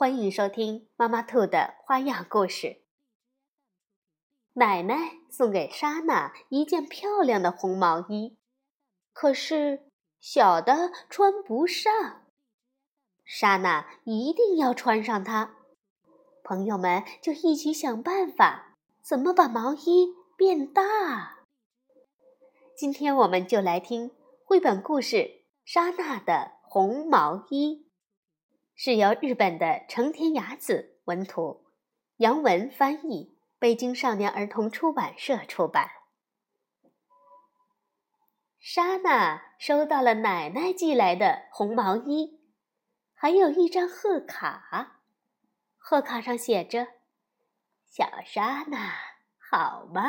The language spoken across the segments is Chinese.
欢迎收听妈妈兔的花样故事。奶奶送给莎娜一件漂亮的红毛衣，可是小的穿不上。莎娜一定要穿上它。朋友们就一起想办法，怎么把毛衣变大。今天我们就来听绘本故事《莎娜的红毛衣》。是由日本的成田雅子文图，杨文翻译，北京少年儿童出版社出版。莎娜收到了奶奶寄来的红毛衣，还有一张贺卡。贺卡上写着：“小莎娜，好吗？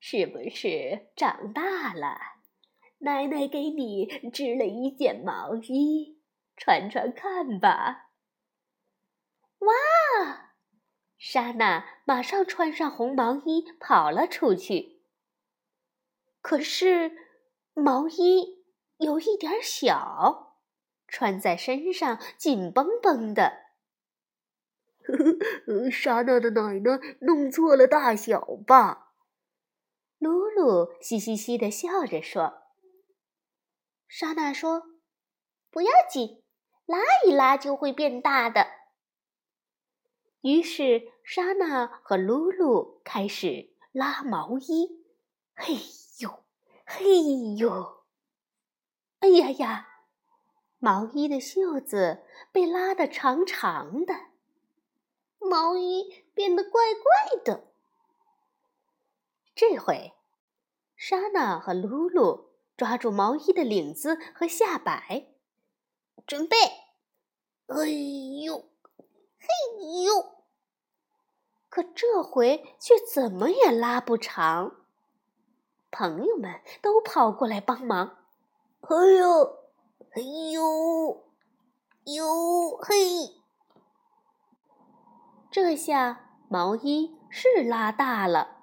是不是长大了？奶奶给你织了一件毛衣。”穿穿看吧！哇，莎娜马上穿上红毛衣跑了出去。可是毛衣有一点小，穿在身上紧绷绷的。呵呵，莎娜的奶奶弄错了大小吧？露露嘻嘻嘻的笑着说。莎娜说：“不要紧。”拉一拉就会变大的。于是莎娜和露露开始拉毛衣，嘿呦，嘿呦，哎呀呀！毛衣的袖子被拉得长长的，毛衣变得怪怪的。这回，莎娜和露露抓住毛衣的领子和下摆。准备，哎呦，嘿呦！可这回却怎么也拉不长。朋友们都跑过来帮忙。哎呦，哎呦，呦嘿！这下毛衣是拉大了，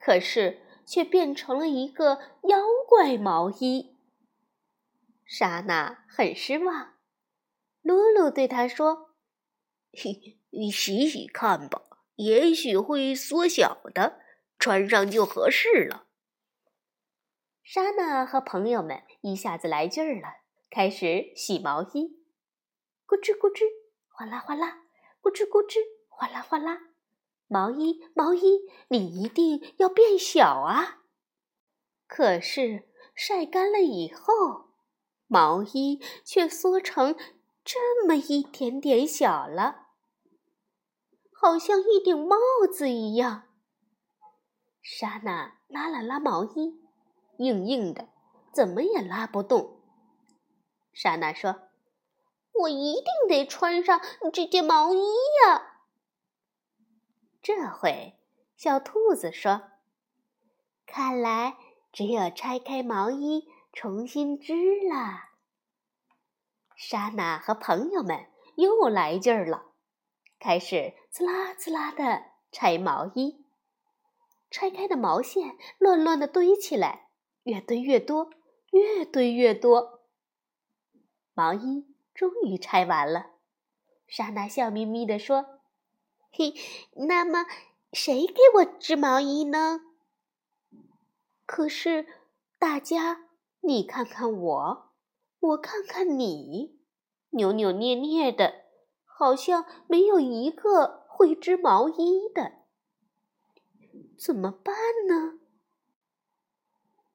可是却变成了一个妖怪毛衣。莎娜很失望。露露对她说：“嘿，你洗洗看吧，也许会缩小的，穿上就合适了。”莎娜和朋友们一下子来劲儿了，开始洗毛衣，咕吱咕吱，哗啦哗啦，咕吱咕吱，哗啦哗啦。毛衣，毛衣，你一定要变小啊！可是晒干了以后，毛衣却缩成……这么一点点小了，好像一顶帽子一样。莎娜拉了拉毛衣，硬硬的，怎么也拉不动。莎娜说：“我一定得穿上这件毛衣呀！”这回，小兔子说：“看来只有拆开毛衣，重新织了。”莎娜和朋友们又来劲儿了，开始滋啦滋啦的拆毛衣。拆开的毛线乱乱的堆起来，越堆越多，越堆越多。毛衣终于拆完了，莎娜笑眯眯地说：“嘿，那么谁给我织毛衣呢？”可是大家，你看看我。我看看你，扭扭捏捏的，好像没有一个会织毛衣的，怎么办呢？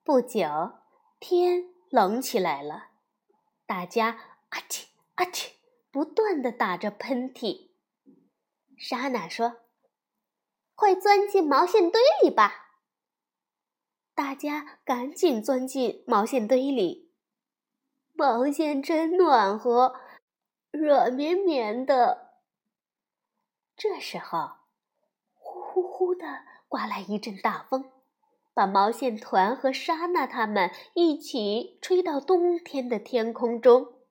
不久，天冷起来了，大家啊嚏啊嚏，不断的打着喷嚏。莎娜说：“快钻进毛线堆里吧！”大家赶紧钻进毛线堆里。毛线真暖和，软绵绵的。这时候，呼呼呼的刮来一阵大风，把毛线团和莎娜他们一起吹到冬天的天空中。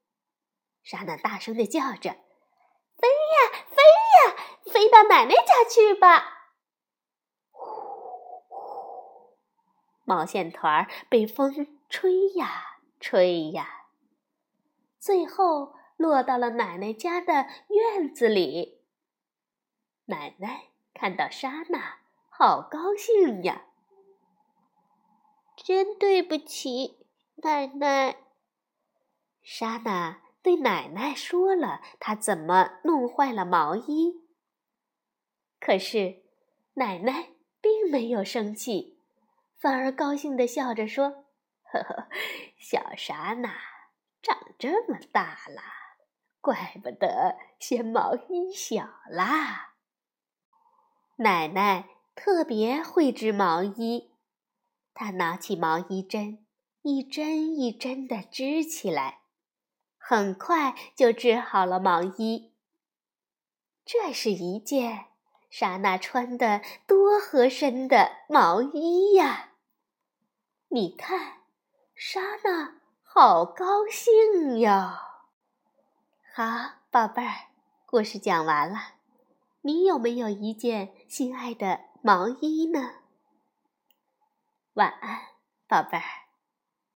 莎娜大声的叫着：“飞呀，飞呀，飞到奶奶家去吧！”呼，毛线团被风吹呀吹呀，最后落到了奶奶家的院子里。奶奶看到莎娜，好高兴呀！真对不起，奶奶。莎娜对奶奶说了她怎么弄坏了毛衣。可是，奶奶并没有生气，反而高兴地笑着说：“呵呵，小莎娜长这么大了，怪不得嫌毛衣小啦。”奶奶特别会织毛衣，她拿起毛衣针，一针一针地织起来，很快就织好了毛衣。这是一件莎娜穿的多合身的毛衣呀！你看，莎娜好高兴哟。好，宝贝儿，故事讲完了。你有没有一件心爱的毛衣呢？晚安，宝贝儿。